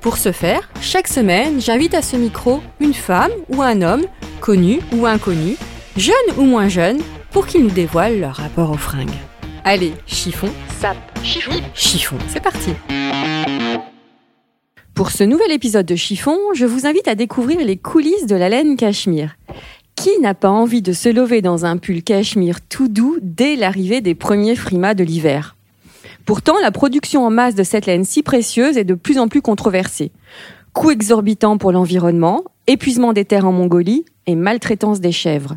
Pour ce faire, chaque semaine, j'invite à ce micro une femme ou un homme, connu ou inconnu, jeune ou moins jeune, pour qu'ils nous dévoilent leur rapport aux fringues. Allez, chiffon, sape, chiffon, chiffon, c'est parti. Pour ce nouvel épisode de Chiffon, je vous invite à découvrir les coulisses de la laine cachemire. Qui n'a pas envie de se lever dans un pull cachemire tout doux dès l'arrivée des premiers frimas de l'hiver? Pourtant, la production en masse de cette laine si précieuse est de plus en plus controversée. Coûts exorbitants pour l'environnement, épuisement des terres en Mongolie et maltraitance des chèvres.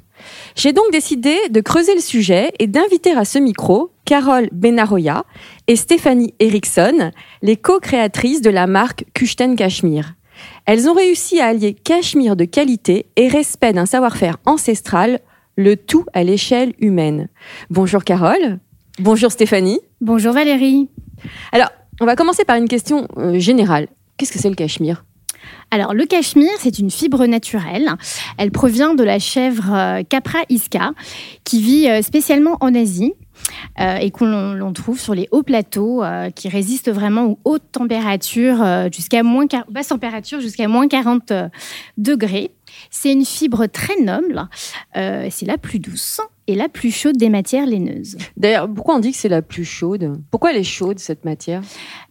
J'ai donc décidé de creuser le sujet et d'inviter à ce micro Carole Benaroya et Stéphanie Eriksson, les co-créatrices de la marque Kuchten Cachemire. Elles ont réussi à allier cachemire de qualité et respect d'un savoir-faire ancestral, le tout à l'échelle humaine. Bonjour Carole. Bonjour Stéphanie. Bonjour Valérie. Alors, on va commencer par une question euh, générale. Qu'est-ce que c'est le cachemire? Alors, le cachemire, c'est une fibre naturelle. Elle provient de la chèvre euh, Capra isca, qui vit euh, spécialement en Asie. euh, et qu'on l'on trouve sur les hauts plateaux euh, qui résistent vraiment aux hautes températures euh, jusqu'à moins quar- basse température jusqu'à moins 40 euh, degrés. C'est une fibre très noble, euh, c'est la plus douce et la plus chaude des matières laineuses. D'ailleurs, pourquoi on dit que c'est la plus chaude? Pourquoi elle est chaude, cette matière?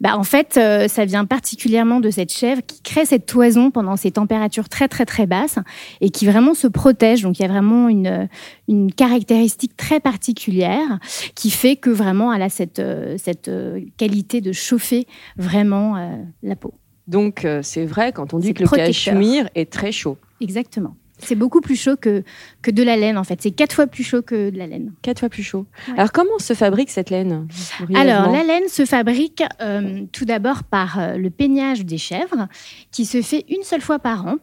Bah, en fait, euh, ça vient particulièrement de cette chèvre qui crée cette toison pendant ces températures très très très basses et qui vraiment se protège. Donc il y a vraiment une, une caractéristique très particulière qui fait que vraiment elle a cette, euh, cette euh, qualité de chauffer vraiment euh, la peau. Donc, euh, c'est vrai quand on dit que le cachemire est très chaud. Exactement. C'est beaucoup plus chaud que, que de la laine en fait. C'est quatre fois plus chaud que de la laine. Quatre fois plus chaud. Ouais. Alors, comment se fabrique cette laine Alors, la laine se fabrique euh, tout d'abord par euh, le peignage des chèvres, qui se fait une seule fois par an.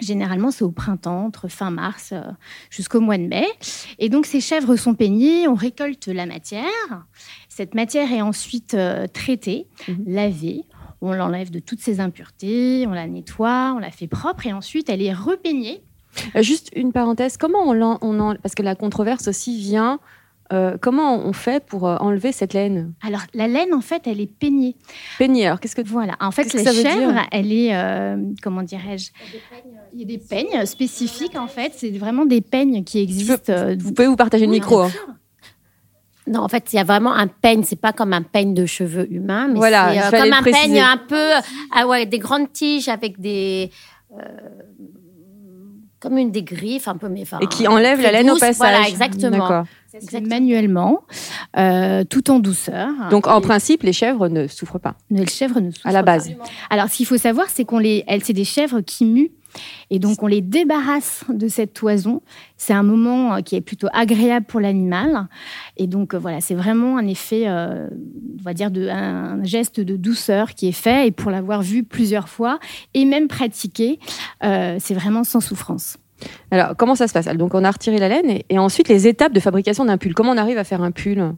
Généralement, c'est au printemps, entre fin mars euh, jusqu'au mois de mai. Et donc, ces chèvres sont peignées, on récolte la matière. Cette matière est ensuite traitée, Mhm. lavée. On l'enlève de toutes ses impuretés, on la nettoie, on la fait propre et ensuite elle est repeignée. Euh, Juste une parenthèse, comment on, en- Parce que la controverse aussi vient. euh, comment on fait pour euh, enlever cette laine? Alors, la laine, en fait, elle est peignée. Peignée, alors qu'est-ce que Voilà. En fait, la ça veut chèvre, dire elle est, euh, comment dirais-je? Il y a des peignes spécifiques, en fait. C'est vraiment des peignes qui existent. Vous pouvez vous partager le oui, micro. bien hein. Non, en fait, il y a vraiment un peigne. C'est pas comme un peigne de cheveux humains, mais Voilà, il c'est euh, comme un préciser. peigne un peu, ah ouais, des grandes tiges avec des, euh, comme une des griffes, un peu, mais enfin. Et qui enlève la laine au passage. Voilà, exactement. D'accord. Ça se fait Exactement. manuellement, euh, tout en douceur. Donc, en Et principe, les chèvres ne souffrent pas. les chèvres ne souffrent À la pas. base. Alors, ce qu'il faut savoir, c'est qu'on les, elles, c'est des chèvres qui muent. Et donc, on les débarrasse de cette toison. C'est un moment euh, qui est plutôt agréable pour l'animal. Et donc, euh, voilà, c'est vraiment un effet, euh, on va dire, de, un geste de douceur qui est fait. Et pour l'avoir vu plusieurs fois et même pratiqué, c'est vraiment sans souffrance. Alors, comment ça se passe? Donc, on a retiré la laine et ensuite les étapes de fabrication d'un pull. Comment on arrive à faire un pull?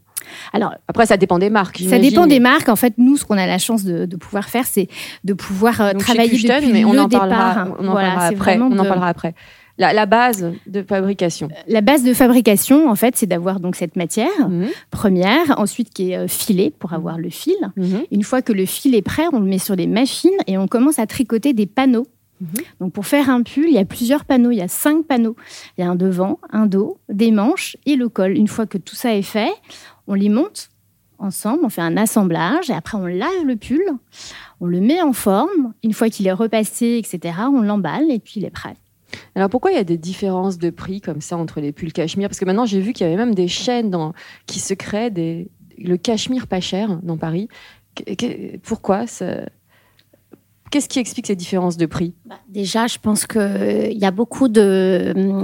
Alors, Après, ça dépend des marques. Ça dépend des marques. En fait, nous, ce qu'on a la chance de, de pouvoir faire, c'est de pouvoir euh, chez travailler depuis mais on le en départ. parlera, on en Voilà, parlera après. en parlera. La, la base de fabrication. La base de fabrication, en fait, c'est d'avoir donc cette matière Mhm, première, ensuite qui est euh, filée pour avoir le fil. mhm. Une fois que le fil est prêt, on le met sur des machines et on commence à tricoter des panneaux. Mhm. Donc pour faire un pull, il y a plusieurs panneaux, il y a cinq panneaux. Il y a un devant, un dos, des manches et le col. Une fois que tout ça est fait, on les monte ensemble, on fait un assemblage et après on lave le pull. On le met en forme. Une fois qu'il est repassé, etc., on l'emballe et puis il est prêt. Alors pourquoi il y a des différences de prix comme ça entre les pulls cachemire? Parce que maintenant j'ai vu qu'il y avait même des chaînes qui se créent des, le cachemire pas cher dans Paris. Pourquoi ça- Qu'est-ce qui explique ces différences de prix? Bah, déjà, je pense que il y a beaucoup de euh,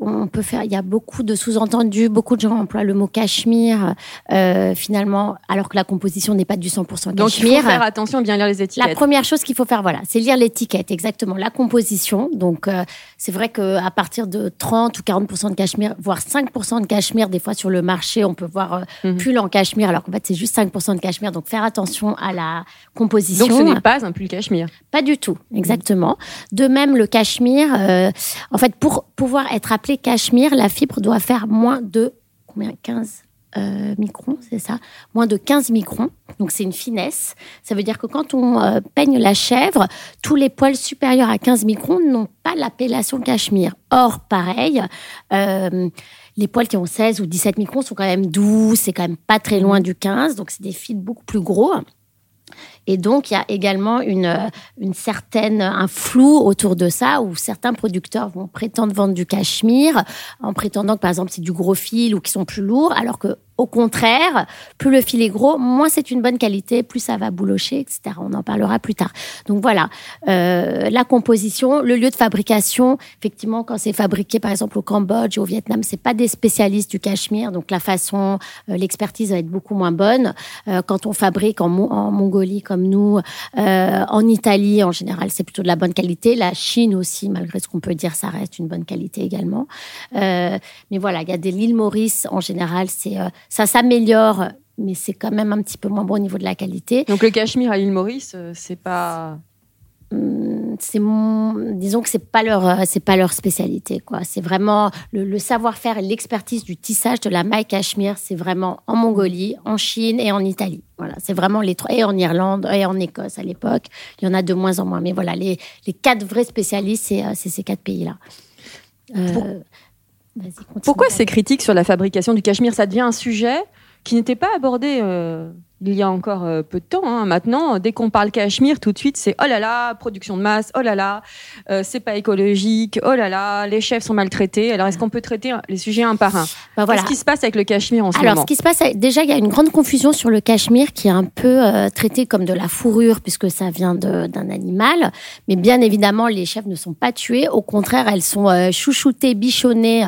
on peut faire, il y a beaucoup de sous-entendus, beaucoup de gens emploient le mot cachemire, euh, finalement, alors que la composition n'est pas du 100% Donc il cachemire. faut faire attention, bien lire les étiquettes. La première chose qu'il faut faire, voilà, c'est lire l'étiquette, exactement, la composition. Donc, euh, c'est vrai que à partir de 30 ou 40% de cachemire, voire 5% de cachemire, des fois sur le marché, on peut voir euh, Mhm. pull en cachemire, alors qu'en fait, c'est juste 5% de cachemire. Donc, faire attention à la composition. Donc ce n'est pas un pull cachemire. Pas du tout, exactement. De même, le cachemire, euh, en fait, pour pouvoir être appelé cachemire, la fibre doit faire moins de combien? 15 euh, microns, c'est ça? Moins de 15 microns. Donc, c'est une finesse. Ça veut dire que quand on euh, peigne la chèvre, tous les poils supérieurs à 15 microns n'ont pas l'appellation cachemire. Or, pareil, euh, les poils qui ont 16 ou 17 microns sont quand même doux, c'est quand même pas très loin du 15, donc c'est des fils beaucoup plus gros. Et donc, il y a également une, euh, une certaine, un flou autour de ça, où certains producteurs vont prétendre vendre du cachemire en prétendant que, par exemple, c'est du gros fil ou qui sont plus lourds, alors que, au contraire, plus le fil est gros, moins c'est une bonne qualité, plus ça va boulocher, etc. On en parlera plus tard. Donc voilà, euh, la composition, le lieu de fabrication. Effectivement, quand c'est fabriqué, par exemple, au Cambodge, au Vietnam, c'est pas des spécialistes du cachemire, donc la façon, euh, l'expertise va être beaucoup moins bonne. Euh, quand on fabrique en, Mo- en Mongolie comme nous, euh, en Italie, en général, c'est plutôt de la bonne qualité. La Chine aussi, malgré ce qu'on peut dire, ça reste une bonne qualité également. Euh, mais voilà, il y a des l'île Maurice, en général, c'est ça s'améliore, mais c'est quand même un petit peu moins bon au niveau de la qualité. Donc le cachemire à l'île Maurice, euh, c'est pas. Hum, c'est disons que c'est pas leur euh, c'est pas leur spécialité quoi c'est vraiment le, le savoir-faire et l'expertise du tissage de la maille cachemire c'est vraiment en Mongolie en Chine et en Italie voilà c'est vraiment les trois et en Irlande et en Écosse à l'époque il y en a de moins en moins mais voilà les, les quatre vrais spécialistes c'est euh, ces quatre pays là Pourquoi ces critiques sur la fabrication du cachemire? Ça devient un sujet qui n'était pas abordé euh, il y a encore euh, peu de temps. hein. Maintenant, dès qu'on parle cachemire, tout de suite, c'est oh là là, production de masse, oh là là, euh, c'est pas écologique, oh là là, les chefs sont maltraités. Alors, est-ce qu'on peut traiter les sujets un par un? Bah, voilà. Qu'est-ce qui se passe avec le cachemire en ce Alors, moment? ce qui se passe, déjà, il y a une grande confusion sur le cachemire qui est un peu euh, traité comme de la fourrure puisque ça vient d'un animal. Mais bien évidemment, les chèvres ne sont pas tuées. Au contraire, elles sont euh, chouchoutées, bichonnées.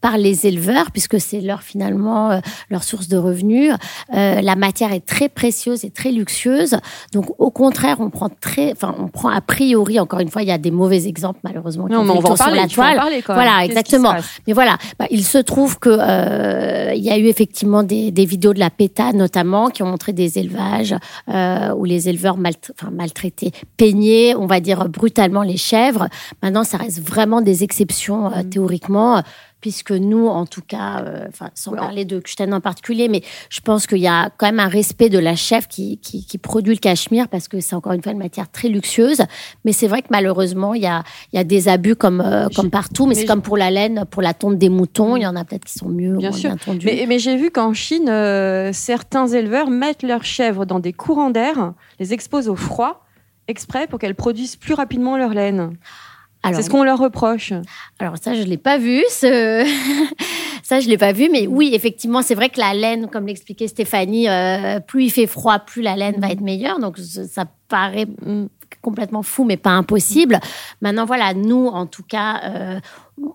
Par les éleveurs, puisque c'est leur finalement euh, leur source de revenus. Euh, la matière est très précieuse et très luxueuse. Donc, au contraire, on prend très, enfin, on prend a priori. Encore une fois, il y a des mauvais exemples malheureusement. qui Non, mais on va en sur parler. la en toile. parler quand même. Voilà, exactement. Mais voilà, bah, il se trouve que euh, il y a eu effectivement des, des vidéos de la PETA notamment qui ont montré des élevages euh, où les éleveurs malt- enfin, maltraitaient, peignaient, on va dire brutalement les chèvres. Maintenant, ça reste vraiment des exceptions euh, théoriquement. Puisque nous, en tout cas, euh, sans parler de Kustène en particulier, mais je pense qu'il y a quand même un respect de la chèvre qui, qui, qui produit le cachemire parce que c'est encore une fois une matière très luxueuse. Mais c'est vrai que malheureusement, il y a, il y a des abus comme, euh, comme partout. Mais, mais c'est comme pour la laine, pour la tonte des moutons. Il y en a peut-être qui sont mieux Bien sûr. bien tondus. Mais, mais j'ai vu qu'en Chine, euh, certains éleveurs mettent leurs chèvres dans des courants d'air, les exposent au froid, exprès pour qu'elles produisent plus rapidement leur laine. C'est ce qu'on leur reproche. Alors ça, je l'ai pas vu. Ce... ça, je l'ai pas vu. Mais oui, effectivement, c'est vrai que la laine, comme l'expliquait Stéphanie, euh, plus il fait froid, plus la laine va être meilleure. Donc ça ça paraît Mm. complètement fou, mais pas impossible. Maintenant, voilà, nous, en tout cas, euh,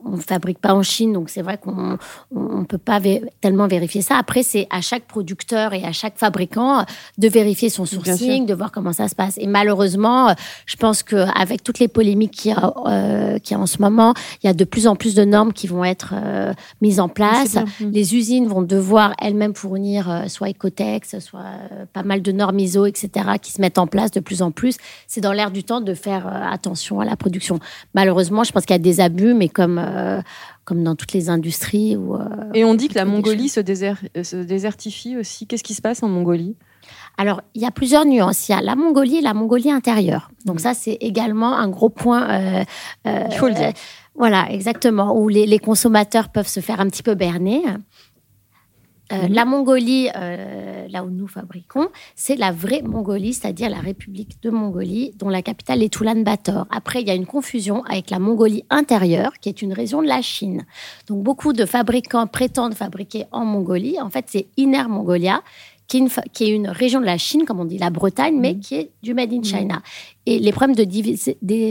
on ne fabrique pas en Chine, donc c'est vrai qu'on ne peut pas vé- tellement vérifier ça. Après, c'est à chaque producteur et à chaque fabricant de vérifier son sourcing, de voir comment ça se passe. Et malheureusement, je pense qu'avec toutes les polémiques qu'il y, a, euh, qu'il y a en ce moment, il y a de plus en plus de normes qui vont être euh, mises en place. C'est bien. Mm. Les usines vont devoir elles-mêmes fournir euh, soit Ecotex, soit pas mal de normes ISO, etc., qui se mettent en place de plus en plus. C'est dans l'air du temps de faire attention à la production. Malheureusement, je pense qu'il y a des abus, mais comme, euh, comme dans toutes les industries. Où, euh, Et on dit que la Mongolie se, euh, se désertifie aussi. Qu'est-ce qui se passe en Mongolie? Alors, il y a plusieurs nuances. Il y a la Mongolie et la Mongolie intérieure. Donc ça, c'est également un gros point. euh, euh, Il faut le dire. euh, voilà, exactement, où les, les consommateurs peuvent se faire un petit peu berner. Euh, La Mongolie, euh, là où nous fabriquons, c'est la vraie Mongolie, c'est-à-dire la République de Mongolie, dont la capitale est Ulaanbaatar. Après, il y a une confusion avec la Mongolie intérieure, qui est une région de la Chine. Donc, beaucoup de fabricants prétendent fabriquer en Mongolie. En fait, c'est Inner Mongolia, qui est, une, fa- qui est une région de la Chine, comme on dit la Bretagne, mais qui est du Made in China. Et les problèmes de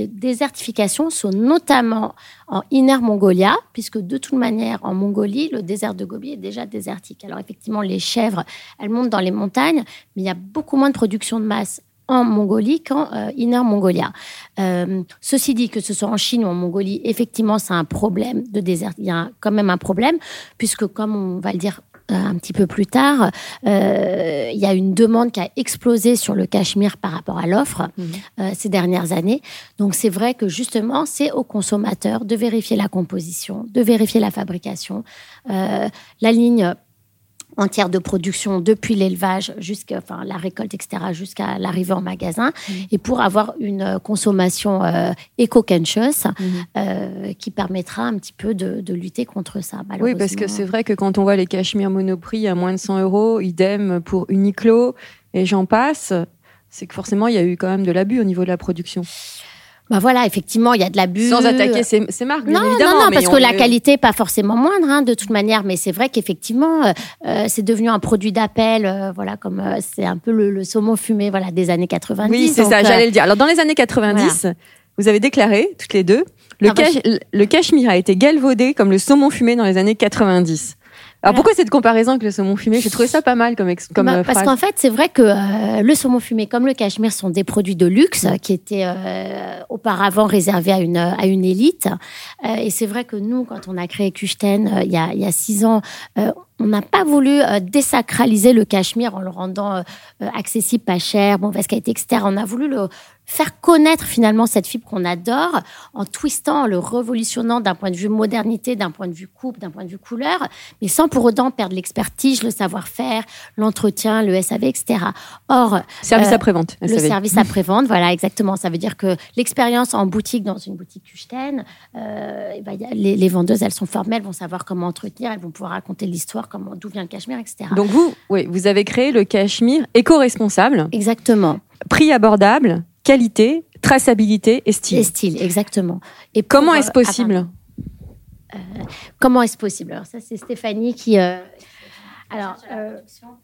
désertification sont notamment en Inner Mongolia, puisque de toute manière, en Mongolie, le désert de Gobi est déjà désertique. Alors effectivement, les chèvres, elles montent dans les montagnes, mais il y a beaucoup moins de production de masse en Mongolie qu'en euh, Inner Mongolia. Euh, ceci dit, que ce soit en Chine ou en Mongolie, effectivement, c'est un problème de désert. Il y a quand même un problème, puisque comme on va le dire un petit peu plus tard, euh, il y a une demande qui a explosé sur le Cachemire par rapport à l'offre euh, ces dernières années. Donc c'est vrai que justement, c'est aux consommateurs de vérifier la composition, de vérifier la fabrication, euh, la ligne entière de production depuis l'élevage jusqu'à enfin, la récolte, etc., jusqu'à l'arrivée en magasin, et pour avoir une euh, consommation euh, éco-conscious euh, qui permettra un petit peu de, de lutter contre ça. Oui, parce que c'est vrai que quand on voit les cachemires Monoprix à moins de 100 euros, idem pour Uniqlo et j'en passe, c'est que forcément il y a eu quand même de l'abus au niveau de la production. Bah voilà, effectivement, il y a de l'abus. Sans attaquer ces, ces marques, Non, non, évidemment. non, mais parce que la est- qualité n'est pas forcément moindre, hein, de toute manière. Mais c'est vrai qu'effectivement, euh, euh, c'est devenu un produit d'appel, euh, voilà, comme euh, c'est un peu le, le saumon fumé, voilà, des années 90. Oui, c'est ça, euh, j'allais le dire. Alors, dans les années 90, vous avez déclaré, toutes les deux, le, Ah bah, le cachemire a été galvaudé comme le saumon fumé dans les années 90. Alors, pourquoi cette comparaison avec le saumon fumé? J'ai trouvé ça pas mal comme, ex- comme Bah, euh, parce qu'en fait, c'est vrai que euh, le saumon fumé comme le cachemire sont des produits de luxe euh, qui étaient euh, auparavant réservés à une, à une élite. Euh, et c'est vrai que nous, quand on a créé Kuchten euh, il, y a, il y a six ans, euh, on n'a pas voulu euh, désacraliser le cachemire en le rendant accessible, pas cher, mauvaise qualité, etc. On a voulu le faire connaître finalement cette fibre qu'on adore en twistant, en le révolutionnant d'un point de vue modernité, d'un point de vue coupe, d'un point de vue couleur, mais sans pour autant perdre l'expertise, le savoir-faire, l'entretien, le SAV, etc. Or, Service euh, après-vente. le SAV. service après-vente, voilà, exactement. Ça veut dire que l'expérience en boutique, dans une boutique Kuchten, euh, eh ben, les vendeuses, elles sont formelles, elles vont savoir comment entretenir, elles vont pouvoir raconter l'histoire, comment, d'où vient le cachemire, etc. Donc, vous, oui, vous avez créé le cachemire éco-responsable, exactement. prix abordable, qualité, traçabilité et style. Et style, exactement. Et Comment euh, est-ce possible Comment est-ce possible? Alors ça, c'est Stéphanie qui... euh, Alors, euh,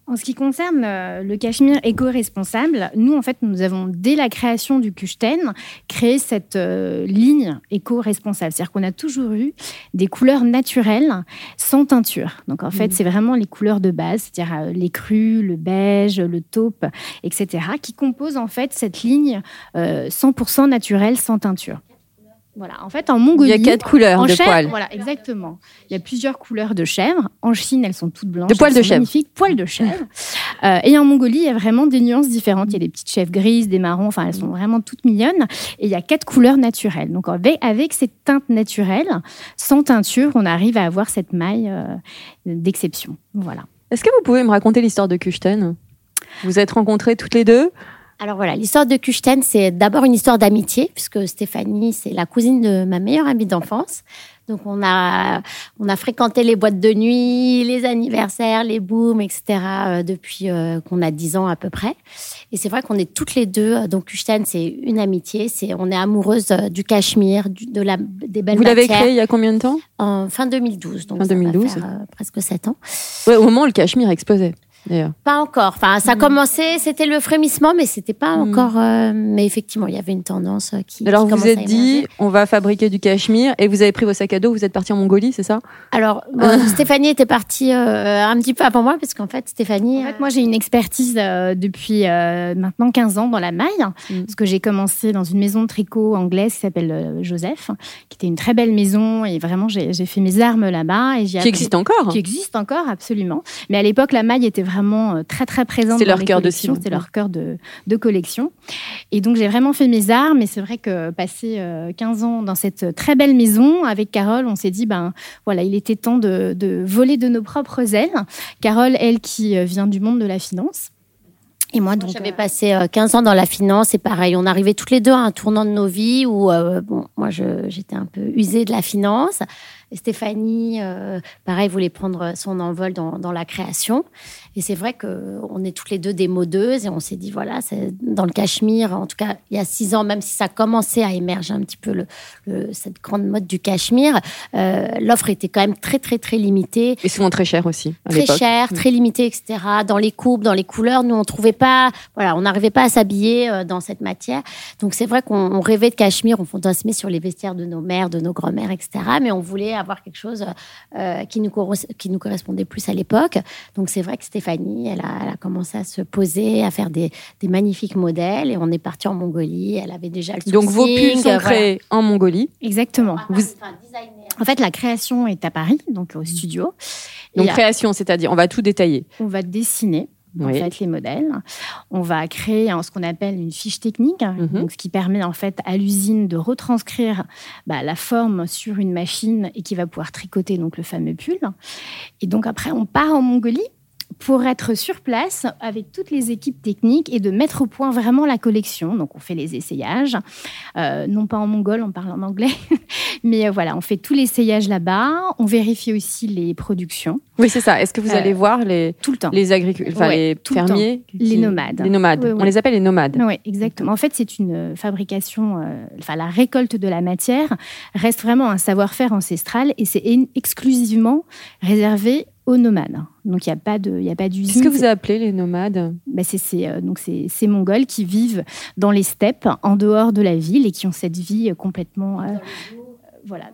en ce qui concerne euh, le cachemire éco-responsable, nous, en fait, nous avons, dès la création du Kuchten, créé cette euh, ligne éco-responsable. C'est-à-dire qu'on a toujours eu des couleurs naturelles sans teinture. Donc, en fait, c'est vraiment les couleurs de base, c'est-à-dire euh, les crus, le beige, le taupe, etc., qui composent, en fait, cette ligne euh, 100% naturelle sans teinture. Voilà, en fait, en Il Mongolie... y a quatre couleurs En de chèvre, poils. voilà, exactement. Il y a plusieurs couleurs de chèvre. En Chine, elles sont toutes blanches. De poils de chèvre. Magnifiques, poils de chèvre. Euh, et en Mongolie, il y a vraiment des nuances différentes. Il y a des petites chèvres grises, des marrons. Enfin, elles sont vraiment toutes mignonnes. Et il y a quatre couleurs naturelles. Donc, avec, avec cette teinte naturelle, sans teinture, on arrive à avoir cette maille euh, d'exception. Voilà. Est-ce que vous pouvez me raconter l'histoire de Kuchten Vous êtes rencontrées toutes les deux? Alors voilà, l'histoire de Kuchten, c'est d'abord une histoire d'amitié, puisque Stéphanie, c'est la cousine de ma meilleure amie d'enfance. Donc on a, on a fréquenté les boîtes de nuit, les anniversaires, les booms, etc. euh, depuis euh, qu'on a 10 ans à peu près. Et c'est vrai qu'on est toutes les deux. euh, Donc Kuchten, c'est une amitié. C'est, on est amoureuse du Cachemire, du- de la, des belles Vous l'avez créé il y a combien de temps? En fin 2012. Donc Fin ça va 2012. faire, euh, presque 7 ans. Ouais, Au moment où le cachemire explosait, d'ailleurs. Pas encore. Enfin, ça a commencé, c'était le frémissement, mais c'était pas Mm. encore. euh, mais effectivement, il y avait une tendance euh, qui. Alors qui vous vous commençait êtes dit, on va fabriquer du cachemire et vous avez pris vos sacs à dos, vous êtes parti en Mongolie, c'est ça? Alors, bon, Stéphanie était partie euh, un petit peu avant moi, parce qu'en fait, Stéphanie. En fait, moi, j'ai une expertise euh, depuis euh, maintenant 15 ans dans la maille, Mm. parce que j'ai commencé dans une maison de tricot anglaise qui s'appelle euh, Joseph, qui était une très belle maison, et vraiment, j'ai fait mes armes là-bas. et j'ai Qui appris- existe encore Qui existe encore, absolument. Mais à l'époque, la maille était vraiment euh, très, très présente. C'est dans leur cœur de collections. cible. C'était leur cœur de, de collection. Et donc, j'ai vraiment fait mes armes. Et c'est vrai que passer euh, 15 ans dans cette très belle maison, avec Carole, on s'est dit, ben voilà, il était temps de, de voler de nos propres ailes. Carole, elle, qui euh, vient du monde de la finance. Et moi, donc. J'avais euh, passé euh, 15 ans dans la finance et pareil, on arrivait toutes les deux à un tournant de nos vies où, euh, bon, moi, je- j'étais un peu usée de la finance. Et Stéphanie, euh, pareil, voulait prendre son envol dans, dans la création. Et c'est vrai qu'on est toutes les deux des modeuses et on s'est dit, voilà, c'est dans le cachemire, en tout cas, il y a six ans, même si ça commençait à émerger un petit peu le, le- cette grande mode du cachemire, euh, l'offre était quand même très, très, très limitée. Et souvent très cher aussi. à Très cher, très limité, etc. Dans les coupes, dans les couleurs, nous on trouvait pas, voilà, on n'arrivait pas à s'habiller euh, dans cette matière. Donc c'est vrai qu'on on rêvait de cachemire, on fantasmait sur les vestiaires de nos mères, de nos grand-mères, etc. Mais on voulait avoir quelque chose euh, qui nous qui nous correspondait plus à l'époque. Donc c'est vrai que Stéphanie, elle a, elle a commencé à se poser, à faire des, des magnifiques modèles, et on est parti en Mongolie. Elle avait déjà le Donc vos pulls sont euh, créés en Mongolie. Exactement. Vous-. En fait, la création est à Paris, donc au studio. Donc Et création, c'est-à-dire on va tout détailler. on va dessiner en Oui. fait les modèles. On va créer hein, ce qu'on appelle une fiche technique, Mhm. donc ce qui permet en fait à l'usine de retranscrire bah, la forme sur une machine et qui va pouvoir tricoter donc le fameux pull. Et donc après, on part en Mongolie pour être sur place avec toutes les équipes techniques et de mettre au point vraiment la collection. Donc on fait les essayages, euh, non pas en mongol, on parle en anglais, mais euh, voilà, on fait tout l'essayage là-bas. On vérifie aussi les productions Oui, c'est ça. Est-ce que vous Euh, allez voir les, tout le temps. les agriculteurs, Ouais, les le fermiers Les nomades. Les nomades. Oui, On les appelle les nomades. Oui, exactement. En fait, c'est une fabrication, enfin la récolte de la matière reste vraiment un savoir-faire ancestral et c'est exclusivement réservé aux nomades. Donc il n'y a pas de, il y a pas d'usine. Qu'est-ce que vous appelez les nomades? Bah, c'est ces, euh, donc c'est ces Mongols qui vivent dans les steppes, en dehors de la ville et qui ont cette vie euh, complètement, euh, voilà,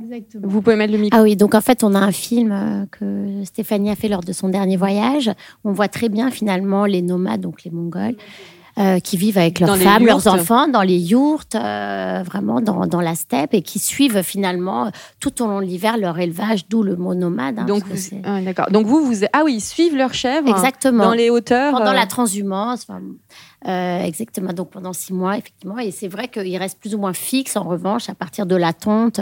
exactement. Vous pouvez mettre le micro. Ah oui, donc en fait, on a un film que Stéphanie a fait lors de son dernier voyage. On voit très bien finalement les nomades, donc les Mongols, euh, qui vivent avec leurs Dans femmes, leurs enfants, dans les yourtes, euh, vraiment dans, dans la steppe, et qui suivent finalement tout au long de l'hiver leur élevage, d'où le mot nomade. hein, Donc vous, ah, d'accord. Donc vous, vous ah oui, ils suivent leurs chèvres Exactement. dans les hauteurs. pendant euh, la transhumance, enfin, euh, exactement, donc pendant six mois, effectivement. Et c'est vrai qu'il reste plus ou moins fixe, en revanche, à partir de la tonte.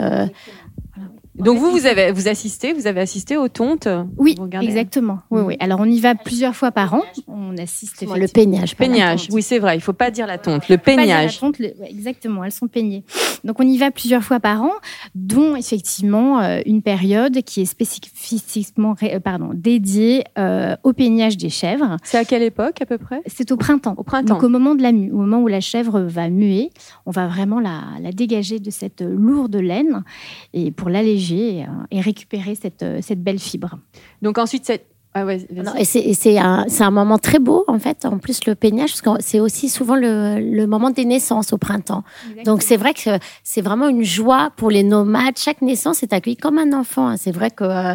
Euh, Donc vous, vous avez vous assistez, vous avez assisté aux tontes. Oui, Vous regardez exactement. Oui, Mhm. oui. Alors on y va plusieurs fois par an. On assiste le peignage. Peignage. Oui, c'est vrai. Il faut pas dire la tonte. Le peignage. tonte, le- ouais, exactement, elles sont peignées. Donc on y va plusieurs fois par an, dont effectivement euh, une période qui est spécifiquement ré- euh, pardon, dédiée euh, au peignage des chèvres. C'est à quelle époque à peu près? C'est au printemps. Au printemps. Donc au moment de la mue, au moment où la chèvre va muer, on va vraiment la, la dégager de cette lourde laine et pour l'alléger et, euh, et récupérer cette, euh, cette belle fibre. Donc ensuite c'est ah ouais. c'est- un, c'est un moment très beau, en fait, en plus, le peignage, parce que c'est aussi souvent le, le moment des naissances au printemps. Donc, c'est vrai que c'est vraiment une joie pour les nomades. Chaque naissance est accueillie comme un enfant. hein. C'est vrai que euh,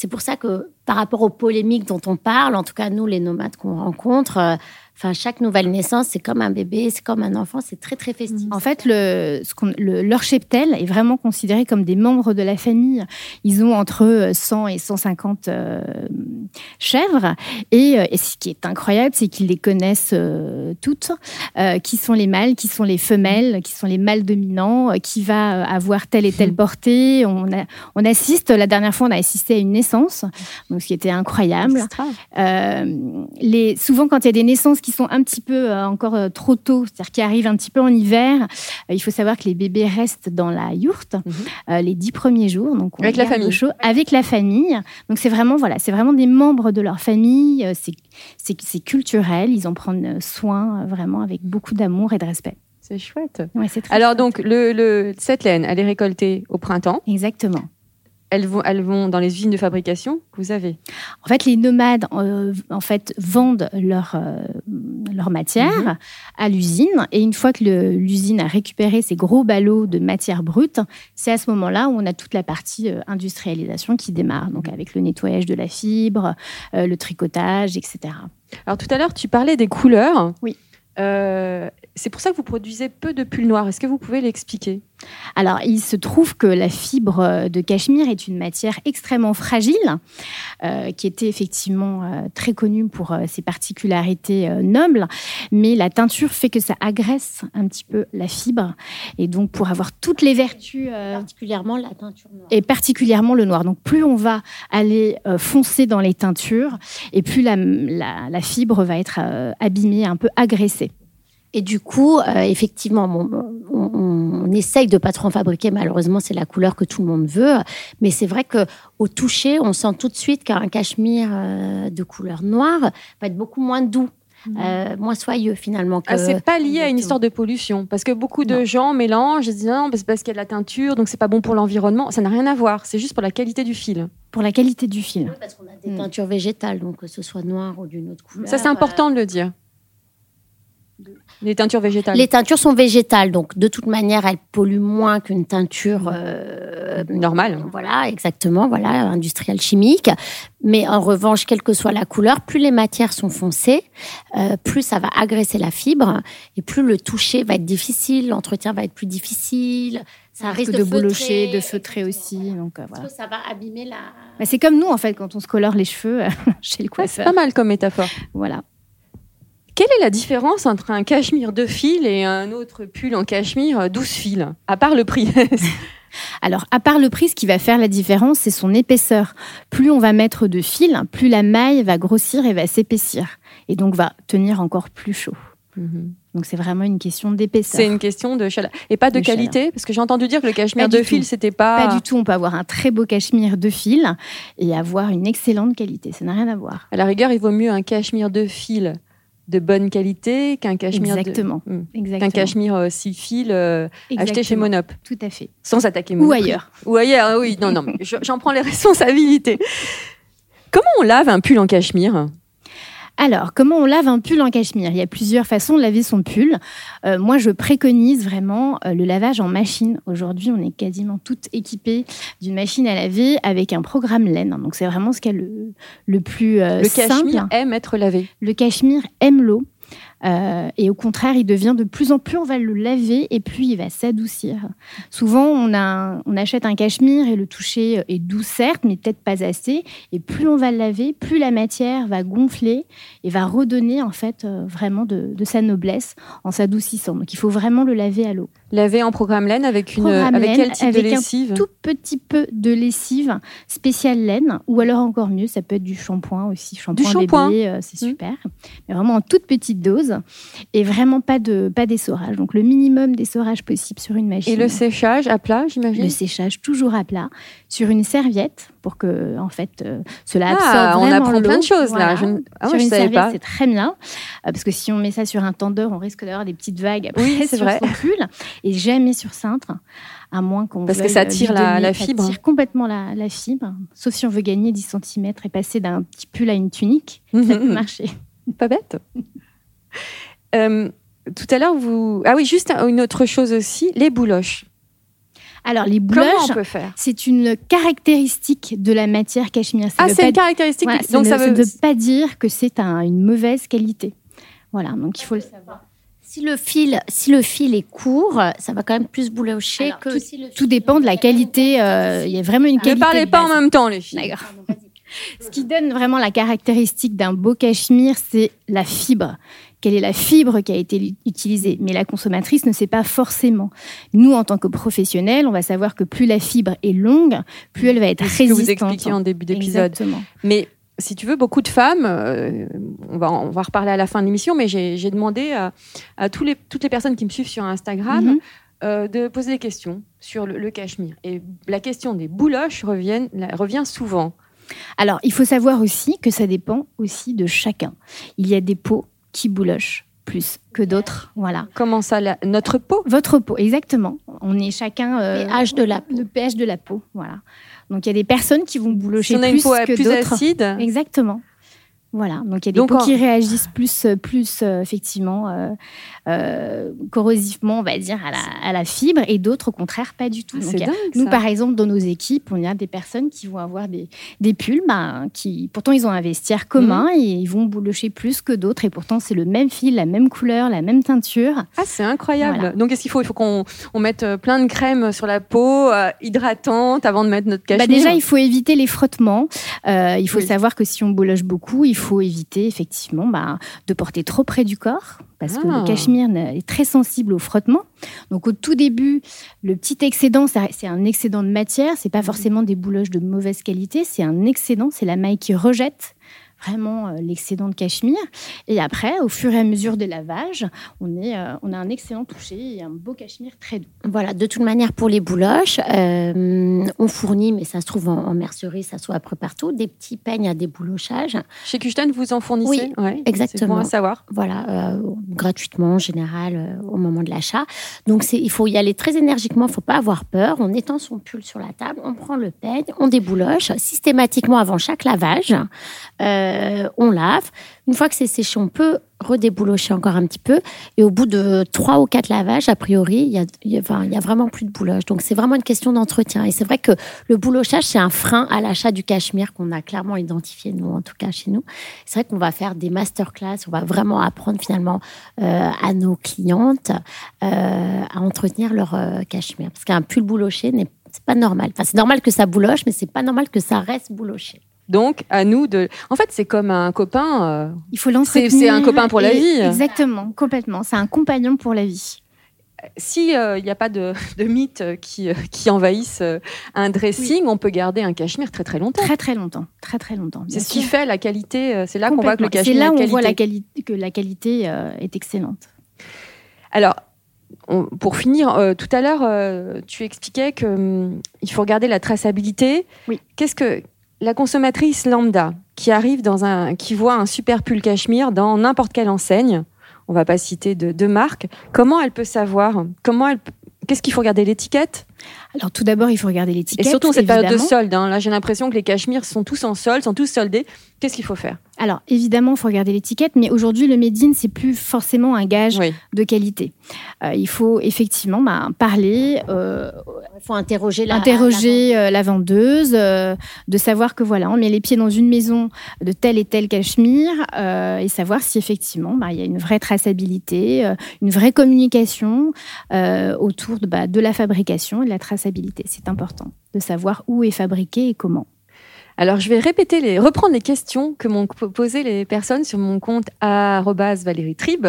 c'est pour ça que, par rapport aux polémiques dont on parle, en tout cas, nous, les nomades qu'on rencontre, euh, enfin, chaque nouvelle naissance, c'est comme un bébé, c'est comme un enfant, c'est très, très festif. En fait, le, ce qu'on- le- leur cheptel est vraiment considéré comme des membres de la famille. Ils ont entre 100 et 150 euh, chèvres. Et, euh, et ce qui est incroyable, c'est qu'ils les connaissent euh, toutes, euh, qui sont les mâles, qui sont les femelles, qui sont les mâles dominants, euh, qui va euh, avoir telle et telle portée. On, a- on assiste, la dernière fois, on a assisté à une naissance, donc ce qui était incroyable. Euh, les, souvent, quand il y a des naissances qui sont un petit peu euh, encore euh, trop tôt, c'est-à-dire qui arrivent un petit peu en hiver, euh, il faut savoir que les bébés restent dans la yourte Mhm. les dix premiers jours. Donc on Avec la famille. chaud, avec la famille. Donc c'est vraiment voilà, c'est vraiment des membres de leur famille. C'est culturel. Ils en prennent soin vraiment avec beaucoup d'amour et de respect. C'est chouette. Ouais, très Alors chouette. donc le, le cette laine, elle est récoltée au printemps. exactement. Elles vont elles vont dans les usines de fabrication que vous avez. En fait, les nomades, euh, en fait, vendent leur, euh, leur matière Mhm. à l'usine. Et une fois que l'usine a récupéré ces gros ballots de matière brute, c'est à ce moment-là où on a toute la partie euh, industrialisation qui démarre. Donc, avec le nettoyage de la fibre, le tricotage, etc. Alors tout à l'heure tu parlais des couleurs. Oui. Euh, c'est pour ça que vous produisez peu de pulls noirs. Est-ce que vous pouvez l'expliquer? Alors, il se trouve que la fibre euh, de cachemire est une matière extrêmement fragile, euh, qui était effectivement euh, très connue pour euh, ses particularités euh, nobles, mais la teinture fait que ça agresse un petit peu la fibre, et donc pour avoir toutes les vertus, euh, Particulièrement la teinture noire. et particulièrement le noir. Donc plus on va aller euh, foncer dans les teintures, et plus la, la- la fibre va être euh, abîmée, un peu agressée. Et du coup, euh, effectivement, bon, on essaye de pas trop en fabriquer. Malheureusement, c'est la couleur que tout le monde veut. Mais c'est vrai que au toucher, on sent tout de suite qu'un cachemire euh, de couleur noire va être beaucoup moins doux. euh, moins soyeux finalement. Que... Ah, c'est pas lié à une histoire de pollution. Parce que beaucoup de Non. gens mélangent, ils disent non, c'est parce qu'il y a de la teinture, donc c'est pas bon pour l'environnement. Ça n'a rien à voir. C'est juste pour la qualité du fil. Pour la qualité du fil. Oui, parce qu'on a des Mm. teintures végétales, donc que ce soit noir ou d'une autre couleur. Ça, c'est important de le dire. Les teintures végétales. Les teintures sont végétales, donc de toute manière, elles polluent moins qu'une teinture euh, Normale. Voilà, exactement, voilà, industrielle chimique. Mais en revanche, quelle que soit la couleur, plus les matières sont foncées, euh, plus ça va agresser la fibre et plus le toucher va être difficile, l'entretien va être plus difficile. Ça risque de, de, boulocher, de feutrer aussi. Donc, euh, voilà. ça va abîmer la. C'est comme nous, en fait, quand on se colore les cheveux chez le Ouais, c'est coiffeur. pas mal comme métaphore. Voilà. Quelle est la différence entre un cachemire de fil et un autre pull en cachemire 12 fils À part le prix. Alors, à part le prix, ce qui va faire la différence, c'est son épaisseur. Plus on va mettre de fil, plus la maille va grossir et va s'épaissir. Et donc, va tenir encore plus chaud. Donc, c'est vraiment une question d'épaisseur. C'est une question de chaleur. Et pas de, De qualité? Parce que j'ai entendu dire que le cachemire Pas de fil, c'était pas. Pas du tout. On peut avoir un très beau cachemire de fil et avoir une excellente qualité. Ça n'a rien à voir. À la rigueur, il vaut mieux un cachemire de fil de bonne qualité qu'un cachemire Exactement. de. Hmm. Exactement. Qu'un cachemire euh, six fils euh, acheté chez. Monop. Tout à fait. Sans attaquer Ou Monoprix. ailleurs. Ou ailleurs, ah oui. Non, non, j'en prends les responsabilités. Comment on lave un pull en cachemire? Alors, comment on lave un pull en cachemire? Il y a plusieurs façons de laver son pull. Euh, moi, je préconise vraiment euh, le lavage en machine. Aujourd'hui, on est quasiment toutes équipées d'une machine à laver avec un programme laine. Donc, c'est vraiment ce qui est le, le plus euh, Le cachemire simple. aime être lavé. Le cachemire aime l'eau. Euh, et au contraire, il devient de plus en plus, on va le laver et puis il va s'adoucir. Souvent, on, a un- on achète un cachemire et le toucher est doux, certes, mais peut-être pas assez. Et plus on va le laver, plus la matière va gonfler et va redonner en fait euh, vraiment de, de sa noblesse en s'adoucissant. Donc, il faut vraiment le laver à l'eau. Lavé en programme laine avec une Programme avec quel type avec de un lessive? Tout petit peu de lessive spéciale laine, ou alors encore mieux, ça peut être du shampoing aussi. Shampoing shampoing bébé, euh, c'est Mmh. super. Mais vraiment en toute petite dose et vraiment pas de pas d'essorage. Donc le minimum d'essorage possible sur une machine. Et le séchage à plat, j'imagine? Le séchage toujours à plat sur une serviette pour que en fait euh, cela Ah, absorbe on apprend plein de choses Voilà. là. Je, ah, sur je une savais serviette, pas. c'est très bien. Euh, parce que si on met ça sur un tendeur, on risque d'avoir des petites vagues après Oui, sur vrai. son pull. Et jamais sur cintre, à moins qu'on Parce que ça tire la- la ça fibre. tire complètement la, la fibre. Sauf si on veut gagner 10 cm et passer d'un petit pull à une tunique. Ça peut marcher. Pas bête. Euh, tout à l'heure, vous. Ah oui, juste une autre chose aussi, les bouloches. Alors, les Comment on bouloches, peut faire? c'est une caractéristique de la matière cachemire. Ça Ah, c'est pas une caractéristique. Voilà, donc ça, ça ne, veut. ne pas dire que c'est un- une mauvaise qualité. Voilà, donc il faut le savoir. Si le fil, si le fil est court, ça va quand même plus boulocher Alors, que tout- si dépend de la qualité. euh, Il y a vraiment une Ne qualité. parlez de pas en même temps, les filles. D'accord. Ce qui donne vraiment la caractéristique d'un beau cachemire, c'est la fibre. Quelle est la fibre qui a été utilisée Mais la consommatrice ne sait pas forcément. Nous, en tant que professionnels, on va savoir que plus la fibre est longue, plus elle va être ce que résistante. vous expliquiez en début d'épisode. Mais si tu veux, beaucoup de femmes, euh, on, va, on va reparler à la fin de l'émission, mais j'ai demandé à, à tous les, toutes les personnes qui me suivent sur Instagram Mhm. euh, de poser des questions sur le, le cachemire. Et la question des bouloches la- revient souvent. Alors, il faut savoir aussi que ça dépend aussi de chacun. Il y a des peaux qui boulochent plus que d'autres. Voilà. Comment ça, la- notre peau? Votre peau, exactement. On est chacun. euh, pH de la peau. Le pH de la peau, voilà. Donc, il y a des personnes qui vont Si boulocher on a plus une peau que plus acide, Exactement. Voilà, donc il y a des Donc, peaux en- qui réagissent plus, euh, plus euh, effectivement euh, euh, corrosivement, on va dire, à la, à la fibre, et d'autres au contraire pas du tout. Ah, Donc, dingue. nous, ça. par exemple, dans nos équipes, on a des personnes qui vont avoir des, des pulls, ben, qui pourtant ils ont un vestiaire commun Mhm. et ils vont boulocher plus que d'autres, et pourtant c'est le même fil, la même couleur, la même teinture. Ah, c'est incroyable. Voilà. Donc, qu'est-ce qu'il faut Il faut qu'on on mette plein de crème sur la peau, hydratante, avant de mettre notre Bah cachemire? déjà, il faut éviter les frottements. Il faut Oui. savoir savoir que si on bouloche beaucoup, il faut éviter effectivement bah, de porter trop près du corps, parce que Ah. le cachemire ne- est très sensible au frottement. Donc au tout début, le petit excédent, c'est un excédent de matière. C'est pas forcément des bouloches de mauvaise qualité, c'est un excédent. C'est la maille qui rejette vraiment euh, l'excédent de cachemire. Et après, au fur et à mesure des lavages, on, est, euh, on a un excellent toucher et un beau cachemire très doux. Voilà, de toute manière, pour les bouloches, euh, on fournit, mais ça se trouve en, en mercerie, ça se trouve après partout, des petits peignes à déboulochage. Chez Kuchten, vous en fournissez? Oui, Ouais, exactement. C'est bon à savoir. Voilà, euh, gratuitement en général euh, au moment de l'achat. Donc il faut y aller très énergiquement, il faut pas avoir peur. On étend son pull sur la table, on prend le peigne, on débouloche systématiquement avant chaque lavage. Euh, on lave. Une fois que c'est séché, on peut redéboulocher encore un petit peu. Et au bout de trois ou quatre lavages, a priori, il y a, vraiment plus de bouloche. Donc c'est vraiment une question d'entretien. Et c'est vrai que le boulochage, c'est un frein à l'achat du cachemire qu'on a clairement identifié, nous, en tout cas chez nous. C'est vrai qu'on va faire des masterclass, on va vraiment apprendre finalement euh, à nos clientes euh, à entretenir leur euh, cachemire. Parce qu'un pull bouloché, n'est pas normal. Enfin, c'est normal que ça bouloche, mais c'est pas normal que ça reste bouloché. Donc, à nous de. En fait, c'est comme un copain. euh, Il faut l'entretenir. c'est un copain pour la vie. Exactement, complètement. C'est un compagnon pour la vie. Si euh, n'y a pas de, de mythes euh, qui, euh, qui envahissent euh, un dressing, on peut garder un cachemire très très longtemps. Très très longtemps, très très longtemps. C'est ce qui fait la qualité. euh, C'est là qu'on voit que le cachemire C'est là où on voit la qualité. quali- que la qualité euh, est excellente. Alors, on- pour finir, euh, tout à l'heure, euh, tu expliquais que hum, il faut regarder la traçabilité. Oui. Qu'est-ce que la consommatrice lambda qui arrive dans un, qui voit un super pull cachemire dans n'importe quelle enseigne, on va pas citer de, de marque, comment elle peut savoir Comment elle, qu'est-ce qu'il faut regarder l'étiquette? Alors tout d'abord, il faut regarder Et l'étiquette. surtout en cette période de évidemment. solde. hein. Là, j'ai l'impression que les cachemires sont tous en solde, sont tous soldés. Qu'est-ce qu'il faut faire? Alors évidemment, il faut regarder l'étiquette, mais aujourd'hui, le made in, c'est plus forcément un gage Oui. de qualité. Euh, il faut effectivement bah, parler, euh, Il faut interroger la. interroger la vendeuse, euh, de savoir que voilà, on met les pieds dans une maison de tel et tel cachemire euh, et savoir si effectivement bah, il y a une vraie traçabilité, une vraie communication euh, autour de, bah, de la fabrication et de la traçabilité. C'est important de savoir où est fabriqué et comment. Alors, je vais répéter les, reprendre les questions que m'ont posées les personnes sur mon compte Valérie Tribe.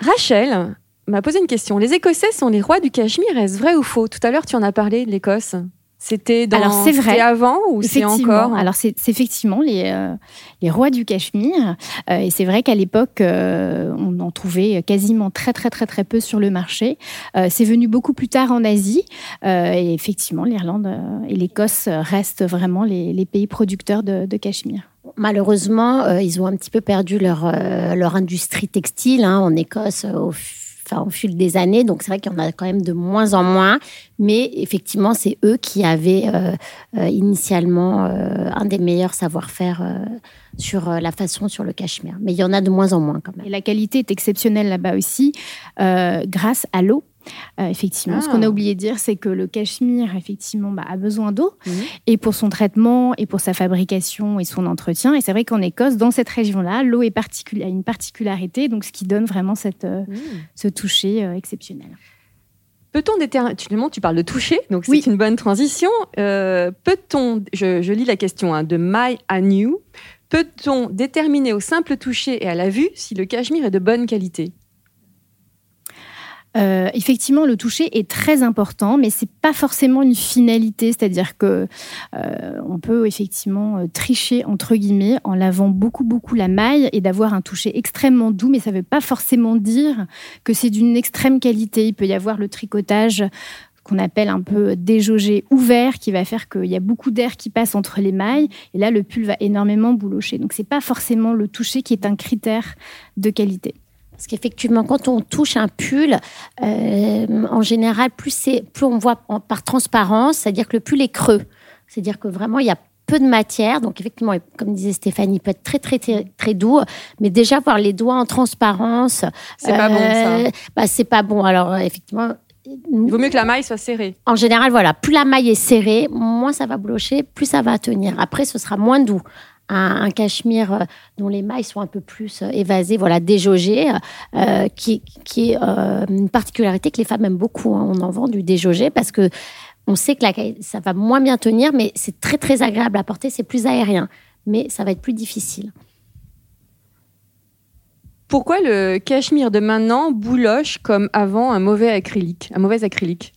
Rachel m'a posé une question. Les Écossais sont les rois du Cachemire. Est-ce vrai ou faux? Tout à l'heure, tu en as parlé de l'Écosse. C'était dans. Alors, c'est vrai. avant ou c'est Effectivement. encore Alors c'est c'est effectivement les, euh, les rois du Cachemire. Euh, et c'est vrai qu'à l'époque, euh, on en trouvait quasiment très très très très peu sur le marché. Euh, c'est venu beaucoup plus tard en Asie. Euh, et effectivement, l'Irlande et l'Écosse restent vraiment les, les pays producteurs de, de Cachemire. Malheureusement, euh, ils ont un petit peu perdu leur, euh, leur industrie textile hein, en Écosse euh, au, enfin, au fil des années. Donc, c'est vrai qu'il y en a quand même de moins en moins. Mais effectivement, c'est eux qui avaient euh, euh, initialement euh, un des meilleurs savoir-faire sur la façon sur le cachemire. Mais il y en a de moins en moins quand même. Et la qualité est exceptionnelle là-bas aussi, grâce à l'eau. Euh, effectivement, ce Ah. qu'on a oublié de dire, c'est que le cachemire, effectivement, bah, a besoin d'eau, et pour son traitement, et pour sa fabrication et son entretien. Et c'est vrai qu'en Écosse, dans cette région-là, l'eau est a une particularité, donc ce qui donne vraiment cette, euh, Mmh. ce toucher euh, exceptionnel. Peut-on déterminer tu parles de toucher, donc c'est Oui. une bonne transition. Peut-on, je, je lis la question hein, de My Anu, peut-on déterminer au simple toucher et à la vue si le cachemire est de bonne qualité? Euh, effectivement, le toucher est très important, mais c'est pas forcément une finalité. C'est-à-dire que euh, on peut effectivement euh, tricher entre guillemets en lavant beaucoup beaucoup la maille et d'avoir un toucher extrêmement doux, mais ça ne veut pas forcément dire que c'est d'une extrême qualité. Il peut y avoir le tricotage qu'on appelle un peu déjaugé ouvert, qui va faire qu'il y a beaucoup d'air qui passe entre les mailles, et là le pull va énormément boulocher. Donc c'est pas forcément le toucher qui est un critère de qualité. Parce qu'effectivement, quand on touche un pull, euh, en général, plus, c'est, plus on voit en- par transparence, c'est-à-dire que le pull est creux. C'est-à-dire que vraiment, il y a peu de matière. Donc, effectivement, comme disait Stéphanie, il peut être très, très, très, très doux. Mais déjà, voir les doigts en transparence, C'est pas bon, ça. euh, bah, c'est pas bon. Alors, euh, effectivement, Il vaut mieux que la maille soit serrée. en général, voilà, plus la maille est serrée, moins ça va blocher, plus ça va tenir. Après, ce sera moins doux. Un, cachemire euh, dont les mailles sont un peu plus euh, évasées, voilà, déjaugées, euh, qui, qui est une particularité que les femmes aiment beaucoup. hein. On en vend du déjaugé parce que on sait que ça va moins bien tenir, mais c'est très très agréable à porter, c'est plus aérien, mais ça va être plus difficile. Pourquoi le cachemire de maintenant bouloche comme avant un mauvais acrylique, un mauvais acrylique?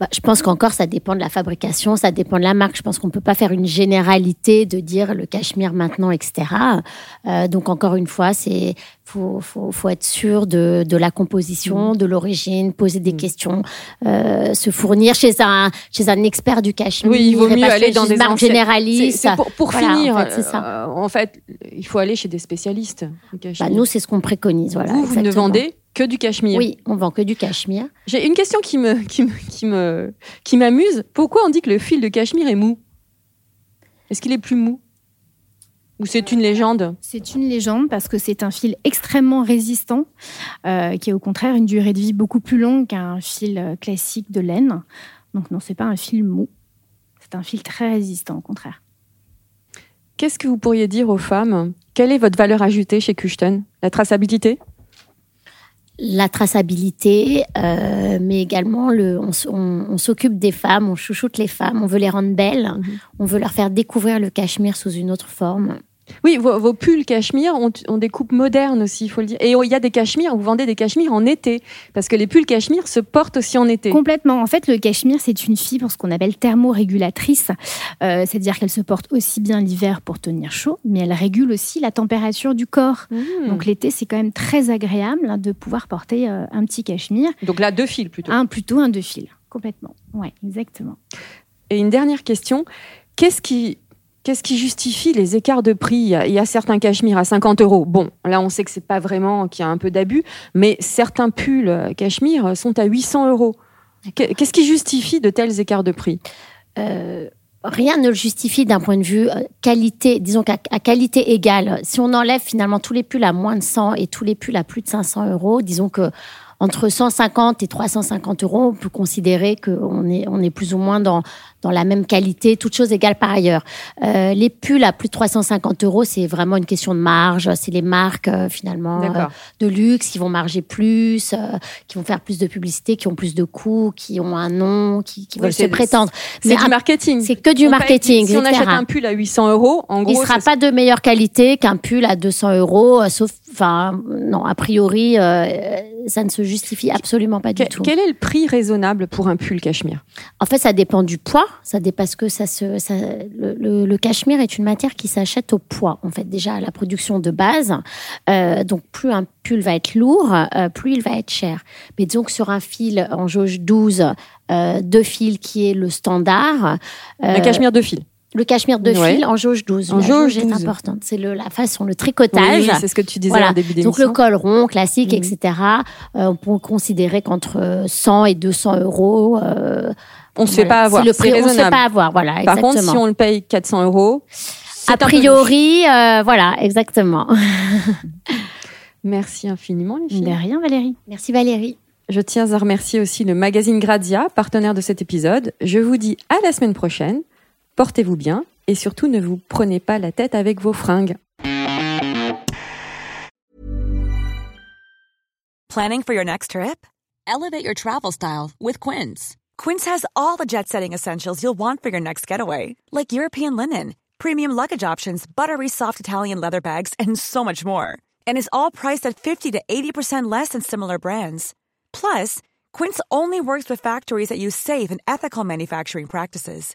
Bah, je pense qu'encore, ça dépend de la fabrication, ça dépend de la marque. Je pense qu'on ne peut pas faire une généralité de dire le cachemire maintenant, etc. Euh, donc, encore une fois, c'est faut, faut, faut être sûr de, de la composition, de l'origine, poser des questions, euh, se fournir chez un, chez un expert du cachemire. Oui, il vaut mieux aller dans des marques généralistes. C'est- c'est pour, pour Voilà, finir, en fait, ça. euh, en fait, il faut aller chez des spécialistes. du Bah, nous, c'est ce qu'on préconise. Voilà, vous, vous ne vendez que du cachemire. Oui, on vend que du cachemire. J'ai une question qui me, qui me, qui me, qui m'amuse. Pourquoi on dit que le fil de cachemire est mou? Est-ce qu'il est plus mou? Ou c'est une légende? C'est une légende parce que c'est un fil extrêmement résistant, euh, qui a au contraire une durée de vie beaucoup plus longue qu'un fil euh, classique de laine. Donc non, c'est pas un fil mou. C'est un fil très résistant, au contraire. Qu'est-ce que vous pourriez dire aux femmes? Quelle est votre valeur ajoutée chez Kuchten La traçabilité? La traçabilité, euh, mais également le, on, s- on- on s'occupe des femmes, on chouchoute les femmes, on veut les rendre belles, Mhm. on veut leur faire découvrir le cachemire sous une autre forme. Oui, vos, vos pulls cachemire ont, ont des coupes modernes aussi, il faut le dire. Et il y a des cachemires, vous vendez des cachemires en été, parce que les pulls cachemire se portent aussi en été. Complètement. En fait, le cachemire, c'est une fibre, ce qu'on appelle thermorégulatrice. Euh, C'est-à-dire qu'elle se porte aussi bien l'hiver pour tenir chaud, mais elle régule aussi la température du corps. Mmh. Donc l'été, c'est quand même très agréable hein, de pouvoir porter euh, un petit cachemire. Donc là, deux fils plutôt. Un plutôt un deux fils. Complètement. Ouais, exactement. Et une dernière question, qu'est-ce qui, qu'est-ce qui justifie les écarts de prix? Il y, a, certains cachemires à 50 euros. Bon, là, on sait que c'est pas vraiment qu'il y a un peu d'abus, mais certains pulls cachemire sont à 800 euros. Qu'est- Qu'est-ce qui justifie de tels écarts de prix? Euh, rien ne le justifie d'un point de vue euh, qualité, disons qu'à qualité égale. Si on enlève finalement tous les pulls à moins de 100 et tous les pulls à plus de 500 euros, disons que entre 150 et 350 euros, on peut considérer qu'on on est plus ou moins dans, dans la même qualité, toutes choses égales par ailleurs. Euh, les pulls à plus de 350 euros, c'est vraiment une question de marge. C'est les marques euh, finalement euh, de luxe qui vont marger plus, qui vont faire plus de publicité, qui ont plus de coûts, qui ont un nom, qui, veulent se prétendre. C'est du marketing. c'est que du On paye- marketing, si on achète un pull à 800 euros, en gros, il sera ça- pas de meilleure qualité qu'un pull à 200 euros, sauf, enfin, non, a priori, ça ne se justifie absolument pas du Que- tout. quel est le prix raisonnable pour un pull cachemire? En fait, ça dépend du poids. Ça parce que ça se, ça- le, le- le cachemire est une matière qui s'achète au poids. En fait, déjà à la production de base. Euh, donc, plus un pull va être lourd, euh, plus il va être cher. Mais disons que sur un fil en jauge 12, euh, deux fils qui est le standard. Un euh, cachemire de fil. Le cachemire de Ouais. fil en jauge 12. En la jauge jauge, 12. est importante. C'est le, la façon, le tricotage. oui, c'est ce que tu disais Voilà. en début Donc d'émission. le col rond, classique, Mhm. etc. euh, on peut considérer qu'entre 100 et 200 euros. euh, on se fait pas avoir. C'est le prix. On se fait raisonnable. pas avoir. Voilà. Par exactement. contre, si on le paye 400 euros, a priori, euh, voilà, exactement. Merci infiniment, les filles. De rien, Valérie. Merci Valérie. Je tiens à remercier aussi le magazine Grazia, partenaire de cet épisode. Je vous dis à la semaine prochaine. Portez-vous bien et surtout ne vous prenez pas la tête avec vos fringues. Planning for your next trip? Elevate your travel style with Quince. Quince has all the jet setting essentials you'll want for your next getaway, like European linen, premium luggage options, buttery soft Italian leather bags, and so much more. And is all priced at 50 to 80% less than similar brands. Plus, Quince only works with factories that use safe and ethical manufacturing practices.